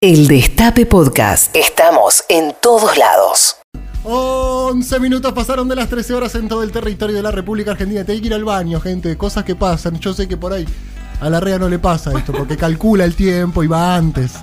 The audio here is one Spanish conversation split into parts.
El Destape Podcast. Estamos en todos lados. 11 minutos pasaron de las 13 horas en todo el territorio de la República Argentina. Te hay que ir al baño, gente. Cosas que pasan. Yo sé que por ahí a la REA no le pasa esto, porque calcula el tiempo y va antes.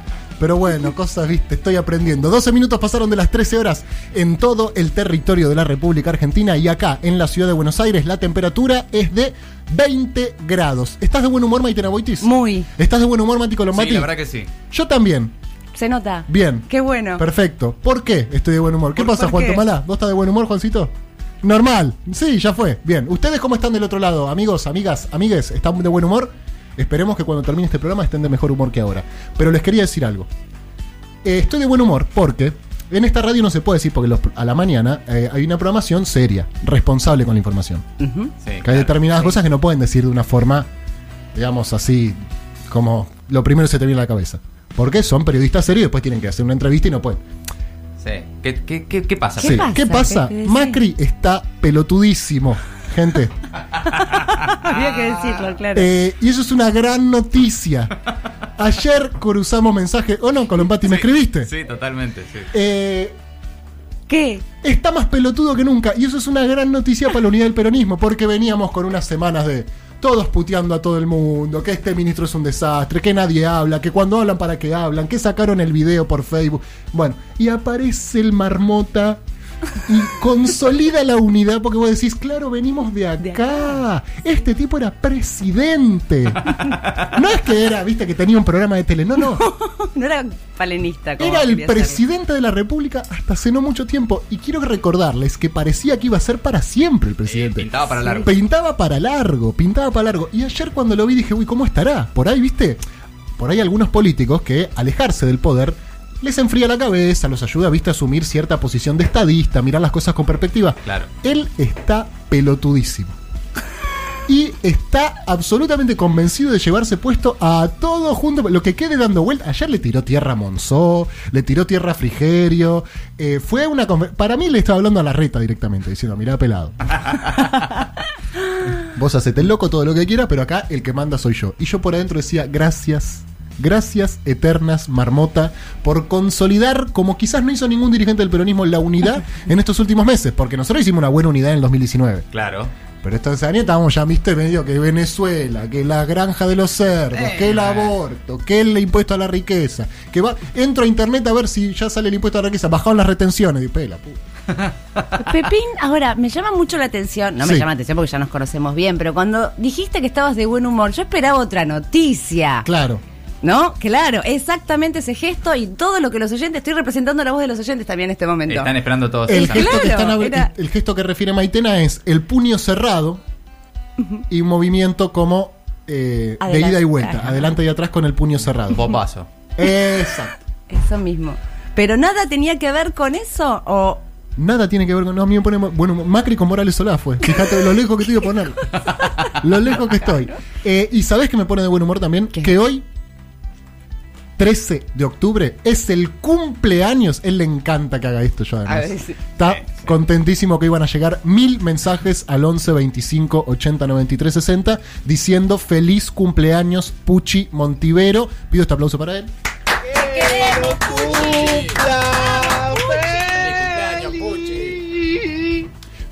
Pero bueno, cosas, viste, estoy aprendiendo. 12 minutos pasaron de las 13 horas en todo el territorio de la República Argentina y acá en la ciudad de Buenos Aires la temperatura es de 20 grados. ¿Estás de buen humor, Maitena Boitis? Muy. ¿Estás de buen humor, Mati Colombati? Sí, la verdad que sí. Yo también. Se nota. Bien. Qué bueno. Perfecto. ¿Por qué estoy de buen humor? ¿Qué ¿Por- pasa, Juan qué? Tomala? ¿Vos estás de buen humor, Juancito? Normal. Sí, ya fue. Bien. ¿Ustedes cómo están del otro lado? Amigos, amigas, amigues, ¿están de buen humor? Esperemos que cuando termine este programa estén de mejor humor que ahora. Pero les quería decir algo. Eh, estoy de buen humor porque en esta radio no se puede decir porque los- a la mañana eh, hay una programación seria, responsable con la información. Sí, Que hay claro. determinadas Sí. cosas que no pueden decir de una forma, digamos así, como lo primero que se te viene a la cabeza. Porque son periodistas serios y después tienen que hacer una entrevista y no pueden. Sí. ¿Qué, qué, qué, qué pasa? Sí. pasa? ¿Qué pasa? Macri está pelotudísimo, gente. Había que decirlo, claro. Eh, y eso es una gran noticia. Ayer cruzamos mensaje. ¿O no, Colombati? ¿Me escribiste? Sí, totalmente, sí. Eh, ¿Qué? está más pelotudo que nunca. Y eso es una gran noticia para la unidad del peronismo, porque veníamos con unas semanas de todos puteando a todo el mundo, que este ministro es un desastre, que nadie habla, que cuando hablan para qué hablan, que sacaron el video por Facebook. Bueno, y aparece el marmota y consolida la unidad porque vos decís, claro, venimos de acá. De acá. Este tipo era presidente. No es que era, viste, que tenía un programa de tele, no, no. No era palenista. como Era el ser. presidente de la República hasta hace no mucho tiempo. Y quiero recordarles que parecía que iba a ser para siempre el presidente. Eh, pintaba para largo. Pintaba para largo, pintaba para largo. Y ayer cuando lo vi dije, uy, ¿cómo estará? Por ahí, viste, por ahí algunos políticos que alejarse del poder les enfría la cabeza, los ayuda, viste, a asumir cierta posición de estadista, mirar las cosas con perspectiva. Claro. Él está pelotudísimo. Y está absolutamente convencido de llevarse puesto a todo junto. Lo que quede dando vuelta. Ayer le tiró tierra a Monzó, le tiró tierra a Frigerio. eh, fue una. Para mí le estaba hablando a la reta directamente, diciendo: Mirá, pelado. Vos hacete el loco todo lo que quieras, pero acá el que manda soy yo. Y yo por adentro decía: Gracias. Gracias eternas, Marmota, por consolidar, como quizás no hizo ningún dirigente del peronismo, la unidad en estos últimos meses, porque nosotros hicimos una buena unidad en el 2019. Claro. Pero estos años estábamos ya, viste, medio que Venezuela, que la granja de los cerdos, Eh. que el aborto, que el impuesto a la riqueza. Que va, entro a internet a ver si ya sale el impuesto a la riqueza, bajaron las retenciones. Y pela, puta. Pepín, ahora, me llama mucho la atención. No me Sí. llama la atención porque ya nos conocemos bien, pero cuando dijiste que estabas de buen humor, yo esperaba otra noticia. Claro. ¿No? Claro, exactamente ese gesto y todo lo que los oyentes, estoy representando la voz de los oyentes también en este momento. Están esperando todos. El gesto, que están era- el gesto que refiere Maitena es el puño cerrado y un movimiento como eh, de ida y vuelta, Ajá. adelante y atrás con el puño cerrado. Bobazo. Exacto. Eso mismo. Pero nada tenía que ver con eso o Nada tiene que ver con. No, a mí me pone. Bueno, Macri con Morales Solá fue. Fíjate lo lejos que estoy de poner. Lo lejos que estoy. Eh, y sabes que me pone de buen humor también? ¿Qué? Que hoy, 13 de octubre, es el cumpleaños. Él le encanta que haga esto yo además. A ver, sí. Está contentísimo que iban a llegar mil mensajes al 11 25 80 93 60 diciendo feliz cumpleaños Puchi Montivero. Pido este aplauso para él.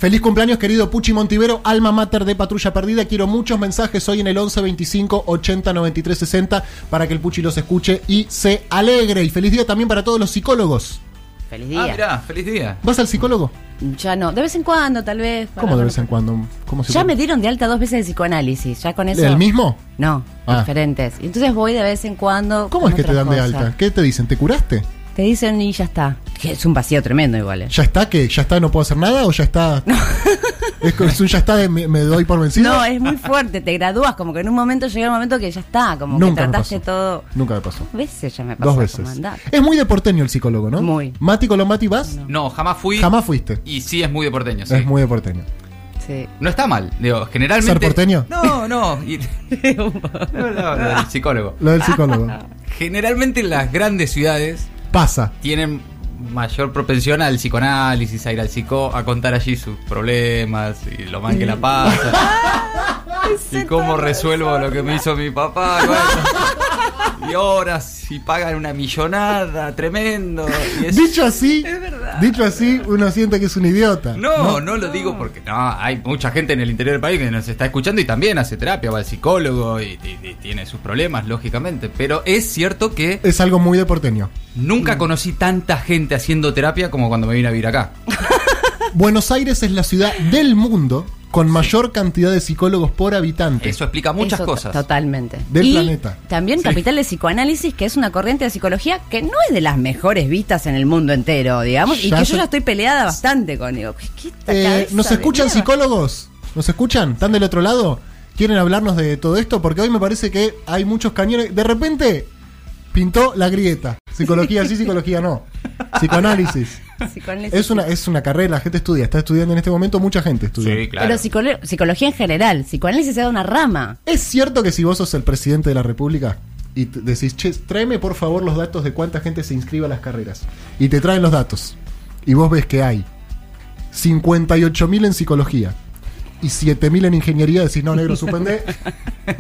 Feliz cumpleaños, querido Puchi Montivero, alma mater de Patrulla Perdida. Quiero muchos mensajes hoy en el 11 25 80 93 60 para que el Puchi los escuche y se alegre. Y feliz día también para todos los psicólogos. feliz Ah, día. mirá, feliz día. ¿Vas al psicólogo? ya no, de vez en cuando tal vez. para ¿Cómo de vez en cuando? ¿Cómo se Ya me dieron de alta dos veces de psicoanálisis, ya con eso. ¿El mismo? No, Ah. diferentes. Entonces voy de vez en cuando. ¿Cómo con es que te otras dan de cosas. alta? ¿Qué te dicen? ¿Te curaste? Te dicen y ya está. Que es un vacío tremendo igual. eh. ¿Ya está que ya está, no puedo hacer nada o ya está? ¿Es, es un ya está de me, me doy por vencido? No, es muy fuerte, te gradúas, como que en un momento llega un momento que ya está, como Nunca que me trataste pasó. todo. Nunca me pasó. Dos veces ya me pasó. Dos veces. Es muy de porteño el psicólogo, ¿no? Muy. Mati Colombati, ¿vas? No, jamás fui. Jamás fuiste. Y sí es muy de porteño, sí. Es muy de porteño. Sí. No está mal. Digo, generalmente. ¿Ser porteño? No, no. y- no, no, no, el psicólogo. Lo del psicólogo. Generalmente las grandes ciudades Pasa. tienen mayor propensión al psicoanálisis, a ir al psico, a contar allí sus problemas y lo mal que la pasa. y cómo resuelvo lo que me hizo mi papá. bueno. y horas y pagan una millonada, tremendo. y es- Dicho así, Es verdad. dicho así, uno siente que es un idiota. No, no lo digo porque no, hay mucha gente en el interior del país que nos está escuchando y también hace terapia, va al psicólogo y, y- y tiene sus problemas, lógicamente. Pero es cierto que Es algo muy de porteño. nunca conocí tanta gente haciendo terapia como cuando me vine a vivir acá. Buenos Aires es la ciudad del mundo con mayor cantidad de psicólogos por habitante. Eso explica muchas Eso, cosas. Totalmente. Del y planeta. También capital de psicoanálisis, que es una corriente de psicología que no es de las mejores vistas en el mundo entero, digamos, y que se- yo ya estoy peleada bastante con. Digo, ¿qué Eh, ¿Nos escuchan mierda? psicólogos? ¿Nos escuchan? ¿Están del otro lado? ¿Quieren hablarnos de todo esto? Porque hoy me parece que hay muchos cañones. De repente pintó la grieta. Psicología sí, psicología no. Psicoanálisis. Psicoanálisis. Es una, es una carrera, la gente estudia. Está estudiando en este momento, mucha gente estudia. Sí, claro. Pero psicolo- psicología en general, psicoanálisis es una rama. ¿Es cierto que si vos sos el presidente de la República y decís, che, tráeme por favor los datos de cuánta gente se inscribe a las carreras? Y te traen los datos. Y vos ves que hay 58.000 en psicología y 7.000 en ingeniería, decís, no, negro, suspende.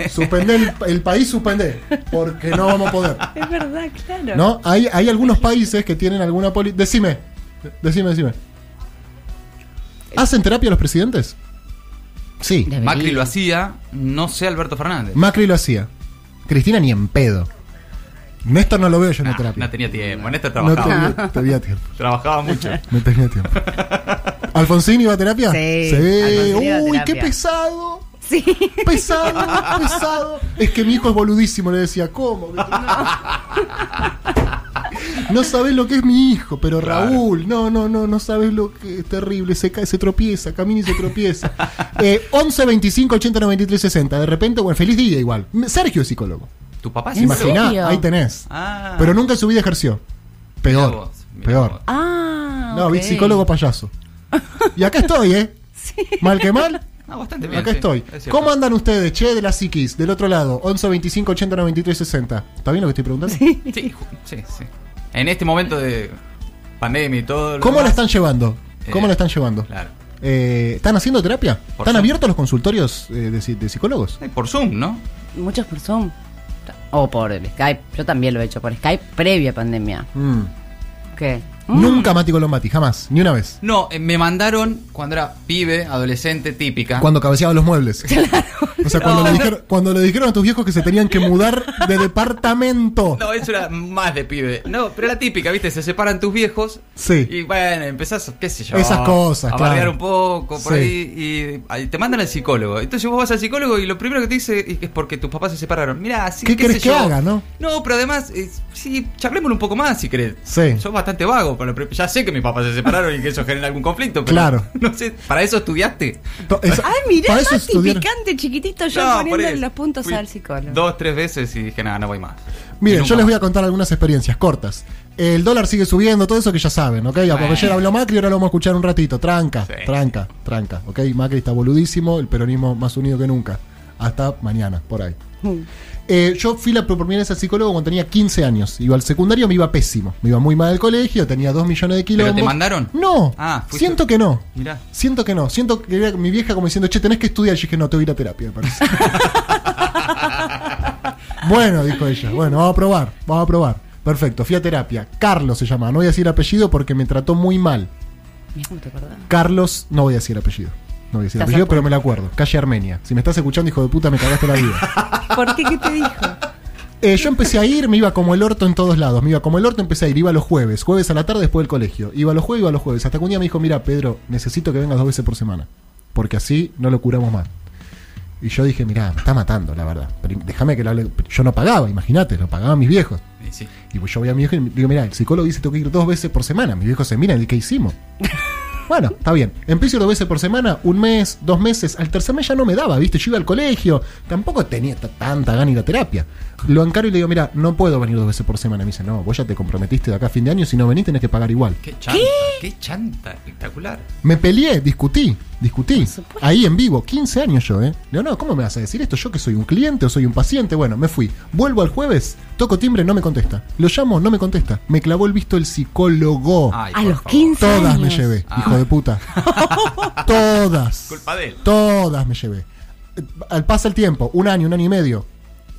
suspende el, el país, suspende. Porque no vamos a poder. Es verdad, claro. ¿No? Hay, hay algunos países que tienen alguna política. Decime, decime, decime. ¿Hacen terapia los presidentes? Sí. Debería. Macri lo hacía, no sé Alberto Fernández. Macri lo hacía. Cristina ni en pedo. Néstor no lo veo yo en Nah, la terapia. no tenía tiempo, No trabajaba. tenía, tenía tiempo. Trabajaba mucho. No tenía tiempo. ¿Alfonsín iba a terapia? Sí, a Uy, terapia. qué pesado. Sí. Pesado, pesado. Es que mi hijo es boludísimo, le decía. ¿Cómo? No sabes lo que es mi hijo, pero Claro. Raúl, no, no, no, no sabes lo que es terrible. Se cae, se tropieza, camina y se tropieza. Eh, 11 25 80 93 60. De repente, bueno, feliz día igual. Sergio es psicólogo. ¿Tu papá ¿En sí? Imaginá, serio? ahí tenés. Ah. Pero nunca en su vida ejerció. Mirá Peor. vos, mirá peor. vos. Ah, No, ok. vi psicólogo payaso. Y acá estoy, ¿eh? Mal que mal. Ah, bastante bien. Acá sí, estoy. es. ¿Cómo andan ustedes, che, de la psiquis? Del otro lado, 11 25 80 93 60. ¿Está bien lo que estoy preguntando? Sí, sí, sí. En este momento de pandemia y todo. lo ¿Cómo la demás, están llevando? ¿Cómo Eh, la están llevando? Claro. Eh, ¿Están haciendo terapia? Por ¿Están Zoom. abiertos los consultorios eh, de, psi- de psicólogos? Sí, Por Zoom, ¿no? Muchos por Zoom. O por el Skype. Yo también lo he hecho por Skype previa pandemia. Mm. ¿Qué? Mm. Nunca Mati Colombati, jamás, ni una vez. No, eh, me mandaron cuando era pibe, adolescente, típica. Cuando cabeceaba los muebles. O sea, cuando, No. le dijeron, cuando le dijeron a tus viejos que se tenían que mudar de departamento. No, eso era más de pibe. No, pero la típica, ¿viste? Se separan tus viejos. Sí. Y bueno, empezás, qué sé yo. Esas cosas, A claro. un poco, por Sí. ahí. Y ahí te mandan al psicólogo. Entonces vos vas al psicólogo y lo primero que te dice es porque tus papás se separaron. Mirá, sí, ¿Qué qué querés sé que yo. haga, no? No, pero además, eh, sí, charlémoslo un poco más si querés. Sí. Sos bastante vago. Con lo ya sé que mis papás se separaron y que eso genera algún conflicto. Pero Claro. No sé, ¿para eso estudiaste? To- esa- Ay, mirá, para eso Mati, estudiaron- picante, chiquitito, yo No, poniendo eso. los puntos Fui al psicólogo. Dos, tres veces y dije, nada, no voy más. Miren, yo les voy a más. contar algunas experiencias cortas. El dólar sigue subiendo, todo eso que ya saben, ¿ok? Porque ayer habló Macri, ahora lo vamos a escuchar un ratito. Tranca, Sí. tranca, tranca, ¿ok? Macri está boludísimo, el peronismo más unido que nunca. Hasta mañana, por ahí. Mm. Eh, yo fui la primera vez al psicólogo cuando tenía 15 años. Iba al secundario, me iba pésimo. Me iba muy mal al colegio, tenía 2 millones de kilos. te mandaron? No, Ah, siento que no. Mirá. Siento que no. Siento que era mi vieja como diciendo, che, tenés que estudiar. Y yo dije, no, te voy a ir a terapia, me parece. bueno, dijo ella. Bueno, vamos a probar, vamos a probar. Perfecto, fui a terapia. Carlos se llama. No voy a decir apellido porque me trató muy mal. Carlos, no voy a decir apellido. No voy a decir apellido, pero me lo acuerdo. Calle Armenia. Si me estás escuchando, hijo de puta, me cagaste la vida. ¿Por qué? ¿Qué te dijo? Eh, yo empecé a ir, me iba como el orto en todos lados. Me iba como el orto, empecé a ir. Iba los jueves, jueves a la tarde después del colegio. Iba los jueves, iba los jueves. Hasta que un día me dijo, mira, Pedro, necesito que vengas dos veces por semana. Porque así no lo curamos más. Y yo dije, mira, me está matando, la verdad. Pero déjame que lo hable. Yo no pagaba, imagínate, lo pagaban mis viejos. Y sí. Y pues yo voy a mi viejo y le digo, mira, el psicólogo dice tengo que ir dos veces por semana. Mi viejo se mira y ¿qué hicimos? Bueno, está bien. Empiezo dos veces por semana, un mes, dos meses. Al tercer mes ya no me daba, ¿viste? Yo iba al colegio. Tampoco tenía tanta gana ir a terapia. Lo encaro y le digo, mira, no puedo venir dos veces por semana. Me dice, no, vos ya te comprometiste de acá a fin de año. Si no venís, tenés que pagar igual. Qué chanta, qué, chanta, espectacular. Me peleé, discutí, discutí. Ahí en vivo, 15 años yo, ¿eh? Le digo, no, ¿cómo me vas a decir esto? ¿Yo que soy un cliente o soy un paciente? Bueno, me fui. Vuelvo al jueves, toco timbre, no me contesta. Lo llamo, no me contesta. Me clavó el visto el psicólogo. Ay, A los favor. 15 Todas me llevé, Ah. hijo de puta. Todas. Culpa de él. Todas me llevé. Al pasa el tiempo, un año, un año y medio.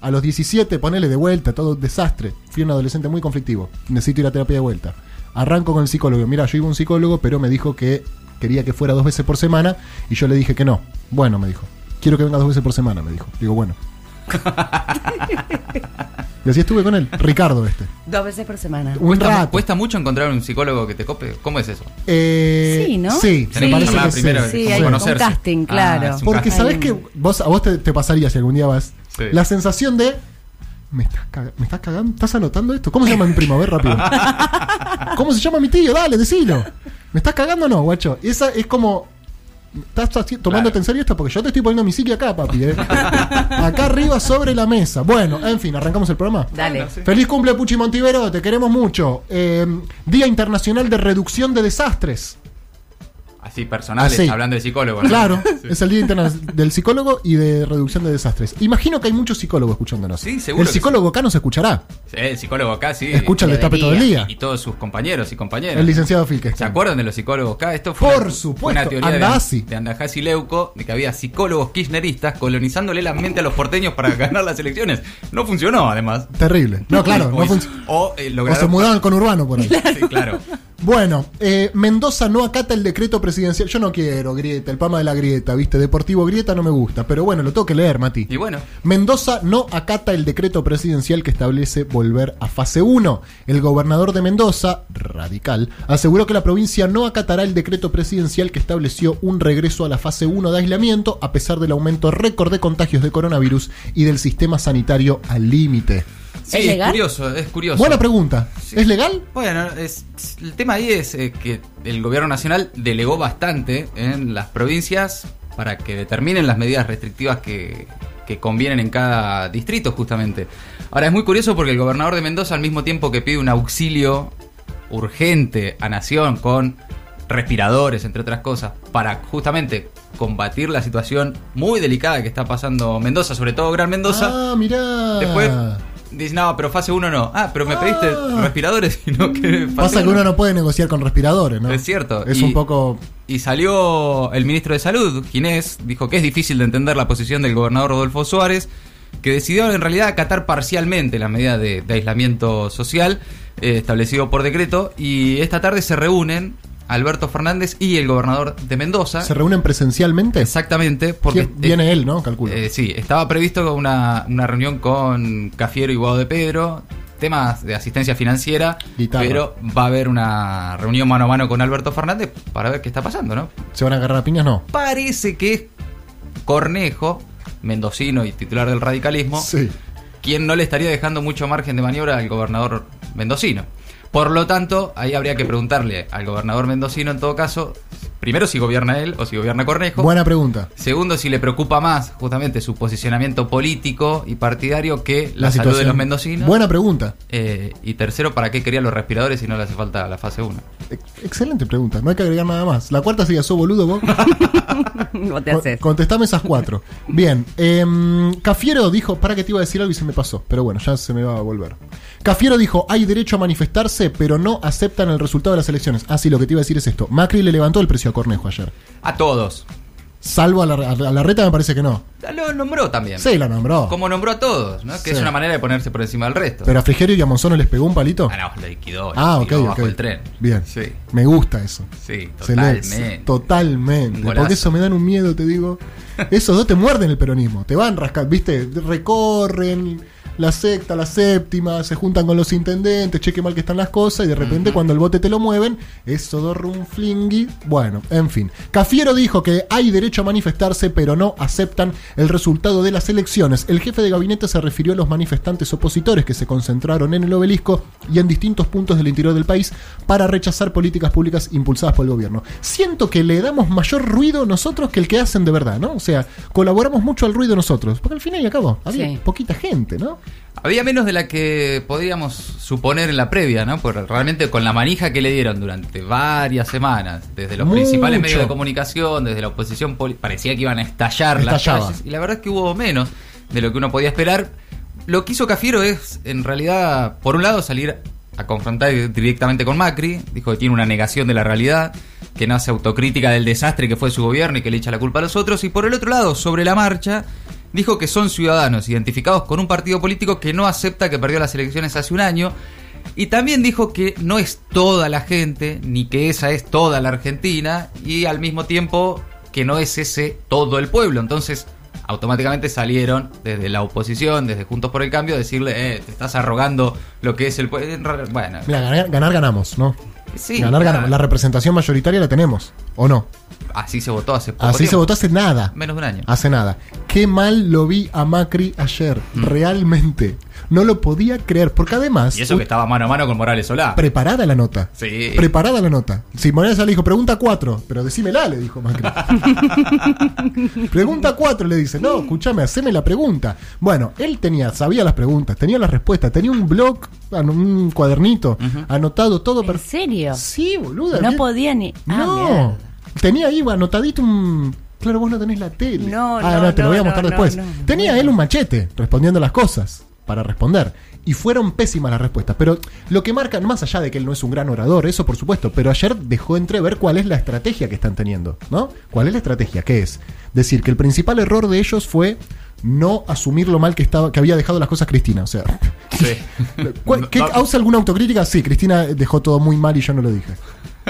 A los 17, ponele de vuelta, todo un desastre. Fui un adolescente muy conflictivo. Necesito ir a terapia de vuelta. Arranco con el psicólogo. Mira, yo iba a un psicólogo, pero me dijo que quería que fuera dos veces por semana. Y yo le dije que no. Bueno, me dijo. Quiero que venga dos veces por semana, me dijo. Digo, bueno. y así estuve con él. Ricardo este. Dos veces por semana. Un ¿Cuesta, rato. cuesta mucho encontrar un psicólogo que te cope? ¿Cómo es eso? Eh, Sí, ¿no? Sí, Tenés me que parece que sí. primero, Sí, como hay un casting, Ah, claro. es un Porque casting. sabes que vos, a vos te, te pasaría si algún día vas. Sí. La sensación de. ¿Me estás, ¿Me estás cagando? ¿Estás anotando esto? ¿Cómo se llama mi primo? A ver, rápido. ¿Cómo se llama mi tío? Dale, decilo. ¿Me estás cagando o no, guacho? Esa es como. ¿Estás tomándote Claro. en serio esto? Porque yo te estoy poniendo mi psiqui acá, papi. ¿eh? Acá arriba sobre la mesa. Bueno, en fin, arrancamos el programa. Dale. Feliz cumple, Puchi Montivero. Te queremos mucho. Eh, Día Internacional de Reducción de Desastres. Así personales, Así. hablando de psicólogo. ¿no? Claro, Sí. es el Día Internacional del Psicólogo y de Reducción de Desastres. Imagino que hay muchos psicólogos escuchándonos. Sí, seguro El psicólogo acá nos escuchará. Sí, El psicólogo acá sí. Escucha el destape todo el día. Y, todos sus compañeros y compañeras. El licenciado Filke. ¿Se acuerdan de los psicólogos acá? Esto fue Por una, supuesto, una teoría de, Andasi. de Andajás y Leuco de que había psicólogos kirchneristas colonizándole la mente a los porteños para ganar las elecciones. No funcionó, además. Terrible. No, claro, o, no func- o, eh, O se mudaban con Urbano por ahí. Sí, claro. Bueno, eh, Mendoza no acata el decreto presidencial. Yo no quiero Grieta, el pama de la Grieta, ¿viste? Deportivo Grieta no me gusta, pero bueno, lo tengo que leer, Mati. Y bueno, Mendoza no acata el decreto presidencial que establece volver a fase 1. El gobernador de Mendoza, radical, aseguró que la provincia no acatará el decreto presidencial que estableció un regreso a la fase 1 de aislamiento a pesar del aumento récord de contagios de coronavirus y del sistema sanitario al límite. Sí, ¿Es curioso, es curioso. Buena pregunta. Sí. ¿Es legal? Bueno, es, el tema ahí es eh, que el gobierno nacional delegó bastante en las provincias para que determinen las medidas restrictivas que, que convienen en cada distrito, justamente. Ahora, es muy curioso porque el gobernador de Mendoza, al mismo tiempo que pide un auxilio urgente a Nación con respiradores, entre otras cosas, para justamente combatir la situación muy delicada que está pasando Mendoza, sobre todo Gran Mendoza. Ah, mirá. Después dice, no, pero fase 1 no. Ah, pero me pediste Ah. respiradores y no que Pasa que uno. no puede negociar con respiradores, ¿no? Es cierto. Es Y- un poco. Y salió el ministro de Salud, Ginés, dijo que es difícil de entender la posición del gobernador Rodolfo Suárez, que decidió en realidad acatar parcialmente las medidas de, de aislamiento social eh, establecido por decreto. Y esta tarde se reúnen Alberto Fernández y el gobernador de Mendoza. ¿Se reúnen presencialmente? Exactamente, porque ¿Quién- Viene él, ¿no? Calculo. eh, sí, estaba previsto una, una reunión con Cafiero y Guado de Pedro, temas de asistencia financiera, Guitarra. pero va a haber una reunión mano a mano con Alberto Fernández para ver qué está pasando, ¿no? ¿Se van a agarrar a piñas? No. Parece que es Cornejo, mendocino y titular del radicalismo, Sí. quien no le estaría dejando mucho margen de maniobra al gobernador mendocino. Por lo tanto, ahí habría que preguntarle al gobernador mendocino, en todo caso, primero si gobierna él o si gobierna Cornejo. Buena pregunta. Segundo, si le preocupa más justamente su posicionamiento político y partidario que la, salud de situación. los mendocinos. Buena pregunta. Eh, y tercero, ¿para qué quería los respiradores si no le hace falta la fase 1? Ex- Excelente pregunta. No hay que agregar nada más. La cuarta sería, ¿sos boludo vos? Vos te haces. Contestame esas cuatro. Bien. em, Cafiero dijo, para que te iba a decir algo y se me pasó. Pero bueno, ya se me va a volver. Cafiero dijo, hay derecho a manifestarse, pero no aceptan el resultado de las elecciones. Ah, sí, lo que te iba a decir es esto. Macri le levantó el precio a Cornejo ayer. A todos. Salvo a la, a la reta me parece que no. Lo nombró también. Sí, la nombró. Como nombró a todos, ¿no? Que Sí. es una manera de ponerse por encima del resto. Pero a Frigerio y a Monzón les pegó un palito. Ah, no, lo liquidó. Ah, lo ok, ok. bajo el tren. Bien. Sí, Me gusta eso. sí, totalmente. Totalmente. Un golazo. Porque eso me dan un miedo, te digo. Esos dos te muerden el peronismo. Te van rascando, viste, recorren la sexta, la séptima, se juntan con los intendentes, cheque mal que están las cosas y de repente cuando el bote te lo mueven, eso dorrumflingui. Bueno, en fin. Cafiero dijo que hay derecho a manifestarse, pero no aceptan el resultado de las elecciones. El jefe de gabinete se refirió a los manifestantes opositores que se concentraron en el obelisco y en distintos puntos del interior del país para rechazar políticas públicas impulsadas por el gobierno. Siento que le damos mayor ruido nosotros que el que hacen de verdad, ¿no? O sea, colaboramos mucho al ruido nosotros, porque al final y al cabo había Sí. poquita gente, ¿no? Había menos de la que podríamos suponer en la previa, ¿no? Porque realmente con la manija que le dieron durante varias semanas, desde los Mucho. principales medios de comunicación, desde la oposición, parecía que iban a estallar las calles. Y la verdad es que hubo menos de lo que uno podía esperar. Lo que hizo Cafiero es, en realidad, por un lado, salir a confrontar directamente con Macri. Dijo que tiene una negación de la realidad, que no hace autocrítica del desastre que fue su gobierno y que le echa la culpa a los otros. Y por el otro lado, sobre la marcha, dijo que son ciudadanos identificados con un partido político que no acepta que perdió las elecciones hace un año. Y también dijo que no es toda la gente, ni que esa es toda la Argentina, y al mismo tiempo que no es ese todo el pueblo. Entonces, automáticamente salieron desde la oposición, desde Juntos por el Cambio, decirle, eh, te estás arrogando lo que es el pueblo. Bueno, Mira, ganar ganamos, ¿no? Sí, ganar claro. ganamos. La representación mayoritaria la tenemos, ¿o no? así se votó hace poco Así se votó hace nada. Menos de un año. Hace nada. Qué mal lo vi a Macri ayer. Mm. Realmente. No lo podía creer. Porque además. Y eso que estaba mano a mano con Morales Solá. Preparada la nota. Sí. Preparada la nota. Si Morales le dijo, pregunta cuatro. Pero decímela, le dijo Macri. pregunta cuatro, le dice. No, escúchame, haceme la pregunta. Bueno, él tenía, sabía las preguntas, tenía las respuestas, tenía un blog, un cuadernito, anotado todo. ¿En per- serio? Sí, boluda. No podía ni. Ah, No. Tenía ahí anotadito un. Claro, vos no tenés la tele. No, ah, no, te lo voy a no, mostrar no, después. no, no. Tenía él un machete respondiendo las cosas para responder. Y fueron pésimas las respuestas. Pero lo que marca, más allá de que él no es un gran orador, eso por supuesto, pero ayer dejó entrever cuál es la estrategia que están teniendo, ¿no? ¿Cuál es la estrategia? ¿Qué es? Decir que el principal error de ellos fue no asumir lo mal que estaba, que había dejado las cosas Cristina. O sea, Sí. ¿cuál- ¿qué, No, no. ¿Causa alguna autocrítica? Sí, Cristina dejó todo muy mal y yo no lo dije.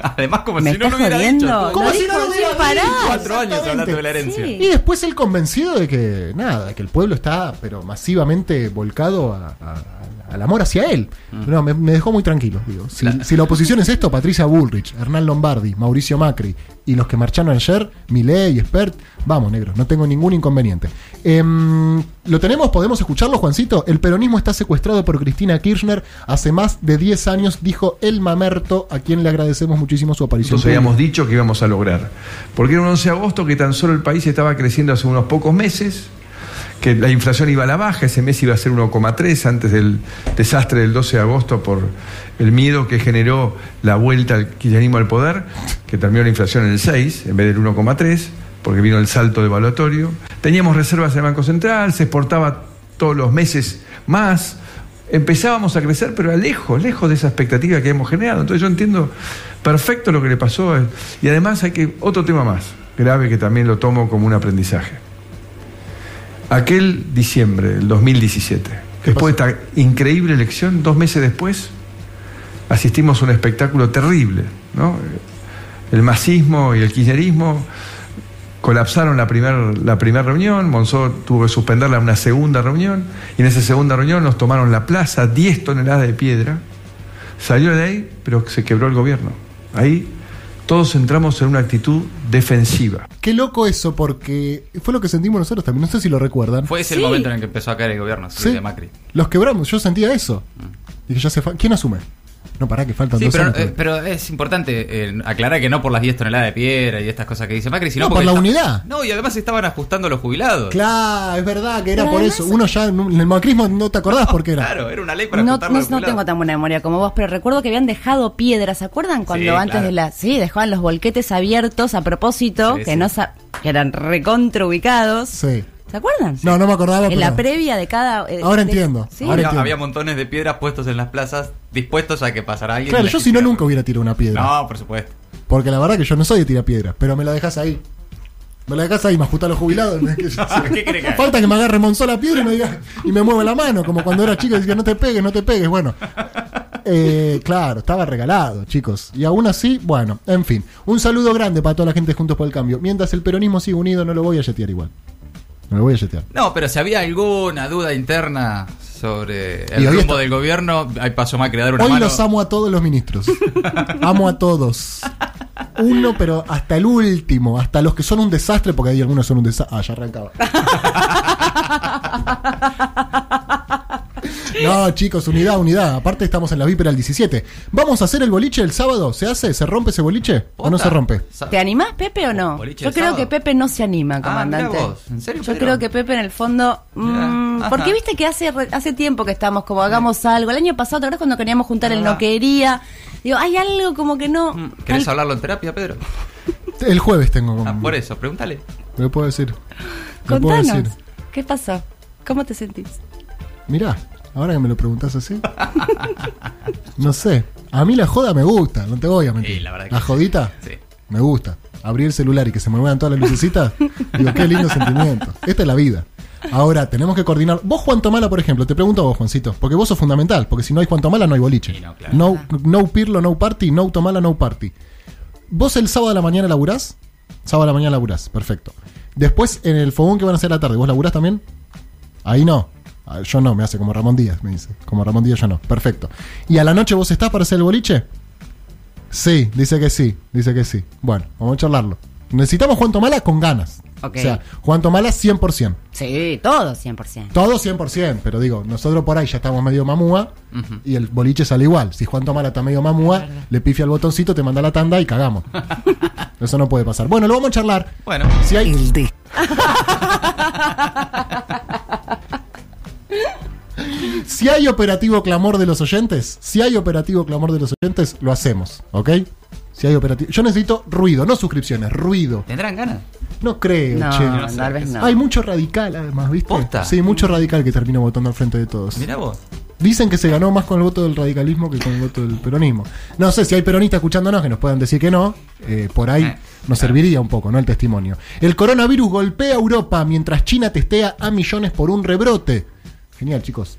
Además, como ¿Me si no lo hubiera jodiendo? dicho. ¿Cómo Lo si no lo hubiera dicho? Cuatro años hablando de la herencia. Sí. Y después él convencido de que nada, que el pueblo está pero masivamente volcado a- a- al amor hacia él. No, me, me dejó muy tranquilo. Digo. Si, La- si la oposición es esto, Patricia Bullrich, Hernán Lombardi, Mauricio Macri y los que marcharon ayer, Milei, Expert, vamos, negro, no tengo ningún inconveniente. Em, ¿Lo tenemos? ¿Podemos escucharlo, Juancito? El peronismo está secuestrado por Cristina Kirchner hace más de 10 años, dijo el mamerto, a quien le agradecemos muchísimo su aparición. Nosotros habíamos dicho que íbamos a lograr. Porque era un 11 de agosto que tan solo el país estaba creciendo hace unos pocos meses, que la inflación iba a la baja, ese mes iba a ser 1,3 antes del desastre del 12 de agosto por el miedo que generó la vuelta al kirchnerismo al poder, que terminó la inflación en el 6 en vez del 1,3, porque vino el salto devaluatorio. Teníamos reservas en el Banco Central, se exportaba todos los meses más. Empezábamos a crecer, pero lejos, lejos de esa expectativa que hemos generado. Entonces yo entiendo perfecto lo que le pasó. eh, Y además hay que, otro tema más, grave que también lo tomo como un aprendizaje. Aquel diciembre del 2017, después de esta increíble elección, dos meses después, asistimos a un espectáculo terrible. ¿no? El masismo y el kirchnerismo colapsaron la primera la primer reunión, Monzó tuvo que suspenderla en una segunda reunión, y en esa segunda reunión nos tomaron la plaza, 10 toneladas de piedra, salió de ahí, pero se quebró el gobierno. Ahí todos entramos en una actitud defensiva. Qué loco eso, porque fue lo que sentimos nosotros también. No sé si lo recuerdan. Fue ese Sí. el momento en el que empezó a caer el gobierno sí, de Macri. Los quebramos, yo sentía eso. Dije, ya se ¿Quién asume? No, pará, que faltan Sí, dos pero, años. eh, pero es importante eh, aclarar que no por las 10 toneladas de piedra y estas cosas que dice Macri, sino No, por la unidad. No, y además estaban ajustando los jubilados. Claro, es verdad que era Pero por eso. Uno ya, en el macrismo no te acordás por qué era. Claro, era una ley para No, ajustar no, los no tengo tan buena memoria como vos, pero recuerdo que habían dejado piedras, ¿se acuerdan? Cuando Sí, antes claro. de la... Sí, dejaban los volquetes abiertos a propósito, Sí, que sí. no sa- que eran recontra ubicados. Sí. ¿Se acuerdan? No, no me acordaba. En la previa de cada... eh, Ahora de- entiendo, Sí. ahora Había, entiendo. había montones de piedras puestos en las plazas, dispuestos a que pasara alguien. y Claro, yo si no nunca hubiera tirado una piedra. No, por supuesto. Porque la verdad que yo no soy de tirar piedras, pero me la dejas ahí. Me la dejas ahí, me ajustas los jubilados. ¿no? Que yo- ¿Qué que? Falta que me agarre Monzó la piedra y me, diga, y me mueva la mano, como cuando era chico decía, no te pegues, no te pegues. Bueno, eh, claro, estaba regalado, chicos. Y aún así, bueno, en fin. Un saludo grande para toda la gente Juntos por el Cambio. Mientras el peronismo sigue unido, no lo voy a yetear igual. No lo voy a yetear. No, pero si había alguna duda interna sobre el rumbo está- del gobierno, ahí pasó Macri a dar una Hoy mano. los amo a todos los ministros. amo a todos. Uno, pero hasta el último, hasta los que son un desastre, porque hay algunos son un desastre. Ah, ya arrancaba. No, chicos, unidad, unidad. Aparte estamos en la vípera el 17. ¿Vamos a hacer el boliche el sábado? ¿Se hace? ¿Se rompe ese boliche? ¿O no se rompe? ¿Te animás, Pepe, o no? Yo el creo sábado. que Pepe no se anima, Ah, comandante. vos. ¿En serio, Yo creo que Pepe en el fondo... Mm, Ajá. porque viste que hace hace tiempo que estamos como hagamos algo. El año pasado, ¿te acuerdas cuando queríamos juntar el Ah. no quería? Digo, hay algo como que no... Mm, ¿Querés hablarlo en terapia, Pedro? El jueves tengo como. Ah, por eso, pregúntale. Me puedo decir. Me puedo Contanos. decir. ¿Qué pasó? ¿Cómo te sentís? Mirá, ahora que me lo preguntás así. No sé. A mí la joda me gusta, no te voy a mentir. Sí, la verdad que sí. jodita Sí. me gusta. Abrir el celular y que se me muevan todas las lucecitas. digo, qué lindo sentimiento. Esta es la vida. Ahora, tenemos que coordinar. Vos, Juan Tomala, por ejemplo, te pregunto a vos, Juancito, porque vos sos fundamental, porque si no hay Juan Tomala no hay boliche. Sí, no, claro. no, no Pirlo, no party, no Tomala, no party. ¿Vos el sábado a la mañana laburás? Sábado a la mañana laburás, perfecto. Después, en el fogón que van a hacer a la tarde, ¿vos laburás también? Ahí no. Ah, Yo no, me hace como Ramón Díaz, me dice. Como Ramón Díaz yo no. Perfecto. ¿Y a la noche vos estás para hacer el boliche? Sí, dice que sí, dice que sí. Bueno, vamos a charlarlo. Necesitamos Juan Tomala con ganas. Ok. O sea, Juan Tomala 100%. Sí, todo 100%. Todo 100%, pero digo, nosotros por ahí ya estamos medio mamúa y el boliche sale igual. Si Juan Tomala está medio mamúa, le pifia el botoncito, te manda la tanda y cagamos. Eso no puede pasar. Bueno, lo vamos a charlar. Bueno, Si hay, El de. si hay operativo clamor de los oyentes, si hay operativo clamor de los oyentes, lo hacemos, ¿ok? Si hay operativo. Yo necesito ruido, no suscripciones, ruido. ¿tendrán ganas? No creo, No, che. no tal vez no. Hay mucho radical además, ¿viste? ¿Posta? Sí, mucho radical que termina votando al frente de todos. Mirá vos. Dicen que se ganó más con el voto del radicalismo que con el voto del peronismo. No sé si hay peronistas escuchándonos que nos puedan decir que no. eh, por ahí Eh, nos serviría un poco, ¿no? El testimonio. El coronavirus golpea a Europa mientras China testea a millones por un rebrote. Genial, chicos.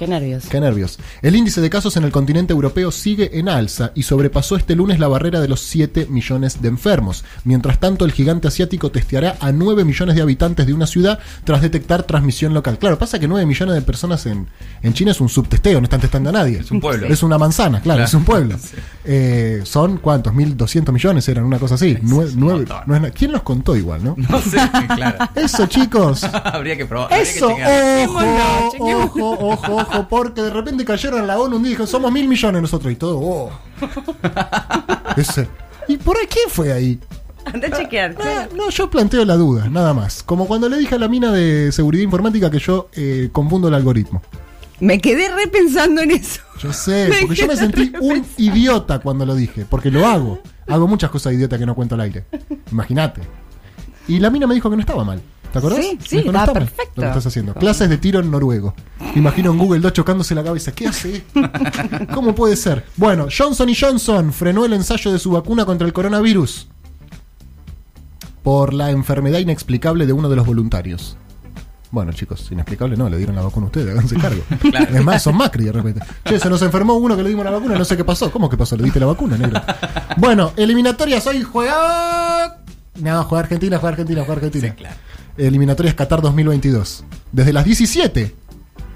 Qué nervios. Qué nervios. El índice de casos en el continente europeo sigue en alza y sobrepasó este lunes la barrera de los 7 millones de enfermos. Mientras tanto, el gigante asiático testeará a 9 millones de habitantes de una ciudad tras detectar transmisión local. Claro, pasa que 9 millones de personas en, en China es un subtesteo, no están testando a nadie. Es un pueblo. Es una manzana, claro, Claro. es un pueblo. Sí. Eh, son, ¿cuántos? 1.200 millones eran, una cosa así. Nueve- no es ¿Quién los contó igual, no? No sé, claro. Eso, chicos. habría que probar. habría que Eso, ojo, Chequémoslo, ojo, ojo, porque de repente cayeron en la ONU un día y dijeron, somos mil millones nosotros y todo, oh. Ese. ¿Y por ahí quién fue ahí? Anda a chequear. Ah, no, yo planteo la duda, nada más. Como cuando le dije a la mina de seguridad informática que yo eh, confundo el algoritmo. Me quedé repensando en eso. Yo sé, Me porque yo me sentí un idiota cuando lo dije, porque lo hago. Hago muchas cosas idiota que no cuento al aire. Imagínate. Y la mina me dijo que no estaba mal. ¿Te acordás? Sí, sí, dijo, "No estaba está perfecto. Lo que estás haciendo. Clases de tiro en noruego. Imagino en Google Doc chocándose la cabeza. ¿Qué hace? ¿Cómo puede ser? Bueno, Johnson y Johnson frenó el ensayo de su vacuna contra el coronavirus por la enfermedad inexplicable de uno de los voluntarios. Bueno, chicos, inexplicable no, le dieron la vacuna a ustedes, háganse cargo. Es más, son Macri de repente. Che, se nos enfermó uno que le dimos la vacuna, no sé qué pasó. ¿Cómo que pasó? ¿Le diste la vacuna, negro? Bueno, eliminatorias hoy juega. No, juega Argentina, juega Argentina, juega Argentina. Sí, claro. Eliminatorias Qatar 2022. Desde las 17.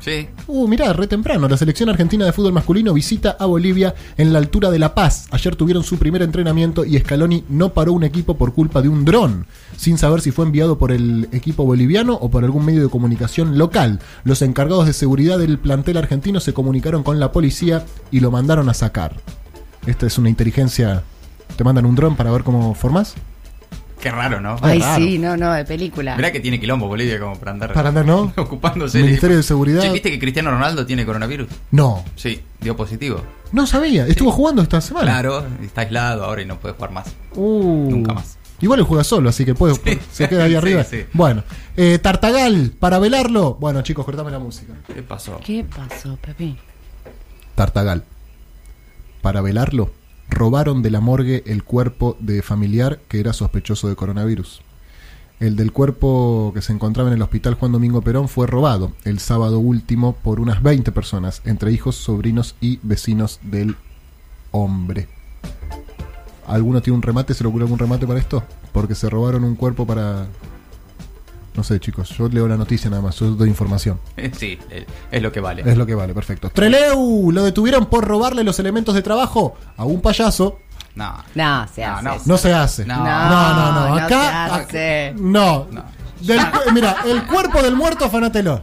Sí. Uh, mirá, re temprano. La selección argentina de fútbol masculino visita a Bolivia en la altura de La Paz. Ayer tuvieron su primer entrenamiento y Scaloni no paró un equipo por culpa de un dron, sin saber si fue enviado por el equipo boliviano o por algún medio de comunicación local. Los encargados de seguridad del plantel argentino se comunicaron con la policía y lo mandaron a sacar. Esta es una inteligencia. ¿Te mandan un dron para ver cómo formás? Qué raro, ¿no? Ay, raro. sí, no, no, de película. Mirá que tiene quilombo Bolivia como para andar. Para andar, ¿no? ocupándose. Ministerio de Seguridad. Che, ¿viste que Cristiano Ronaldo tiene coronavirus? No, Sí, dio positivo. no sabía. Estuvo jugando esta semana. Claro, está aislado ahora y no puede jugar más. Uh. Nunca más. Igual él juega solo, así que puede, se queda ahí Sí, arriba. sí. Bueno, eh, Tartagal, para velarlo. Bueno, chicos, cortame la música. ¿Qué pasó? ¿Qué pasó, Pepe? Tartagal, para velarlo, robaron de la morgue el cuerpo de familiar que era sospechoso de coronavirus. El del cuerpo que se encontraba en el hospital Juan Domingo Perón fue robado el sábado último por unas 20 personas, entre hijos, sobrinos y vecinos del hombre. ¿Alguno tiene un remate? ¿Se le ocurre algún remate para esto? Porque se robaron un cuerpo para... No sé, chicos, yo leo la noticia nada más, yo doy información. Sí, eh, es lo que vale. Es lo que vale, perfecto. Treleu, lo detuvieron por robarle los elementos de trabajo a un payaso. No. No, se No, hace. no. No se hace. No. no, no. no. No Acá, se hace. acá- no. Del mira, el cuerpo del muerto, afanátelo.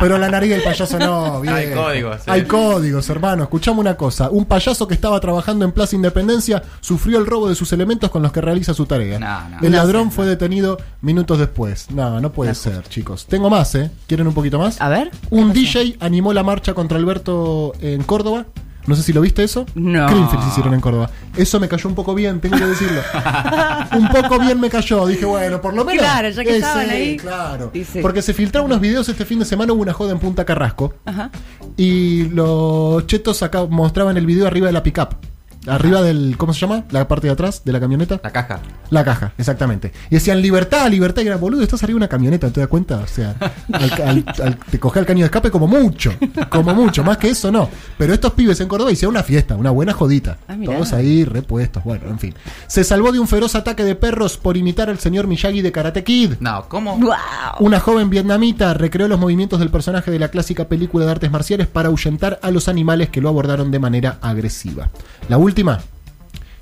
Pero la nariz del payaso no, bien. Hay códigos, sí. Hay códigos, hermano. Escuchame una cosa. Un payaso que estaba trabajando en Plaza Independencia sufrió el robo de sus elementos con los que realiza su tarea. No, no. el No ladrón sé, fue detenido minutos después. No, no puede ser, chicos. Tengo más, ¿eh? ¿Quieren un poquito más? A ver. Un DJ animó la marcha contra Alberto en Córdoba. No sé si lo viste eso. No. Greenfield se hicieron en Córdoba. Eso me cayó un poco bien, tengo que decirlo. un poco bien me cayó. Dije, bueno, por lo menos. Claro, ya que Eh, estaban ahí. Claro. Porque se filtraron unos videos este fin de semana. Hubo una joda en Punta Carrasco. Ajá. Y los chetos acá mostraban el video arriba de la pickup. Arriba del. ¿Cómo se llama? La parte de atrás de la camioneta. La caja. La caja, exactamente. Y decían libertad, libertad. Y era boludo, estás arriba de una camioneta, ¿te das cuenta? O sea, al- al- al- te coge el caño de escape como mucho. Como mucho, más que eso no. Pero estos pibes en Córdoba hicieron una fiesta, una buena jodita. Ah. Todos ahí repuestos. Bueno, en fin. Se salvó de un feroz ataque de perros por imitar al señor Miyagi de Karate Kid. No, ¿cómo? ¡Wow! Una joven vietnamita recreó los movimientos del personaje de la clásica película de artes marciales para ahuyentar a los animales que lo abordaron de manera agresiva. La última.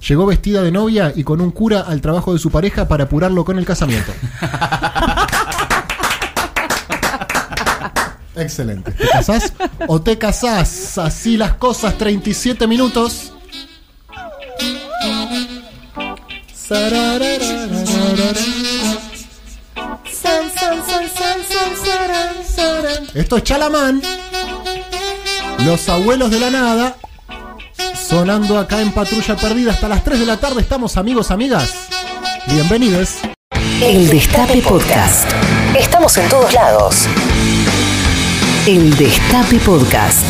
Llegó vestida de novia y con un cura al trabajo de su pareja para apurarlo con el casamiento. Excelente. ¿Te casás o te casás? Así las cosas, 37 minutos. Esto es Chalamán. Los abuelos de la nada. Sonando acá en Patrulla Perdida hasta las 3 de la tarde. Estamos amigos, amigas. Bienvenidos. El Destape Podcast. Estamos en todos lados. El Destape Podcast.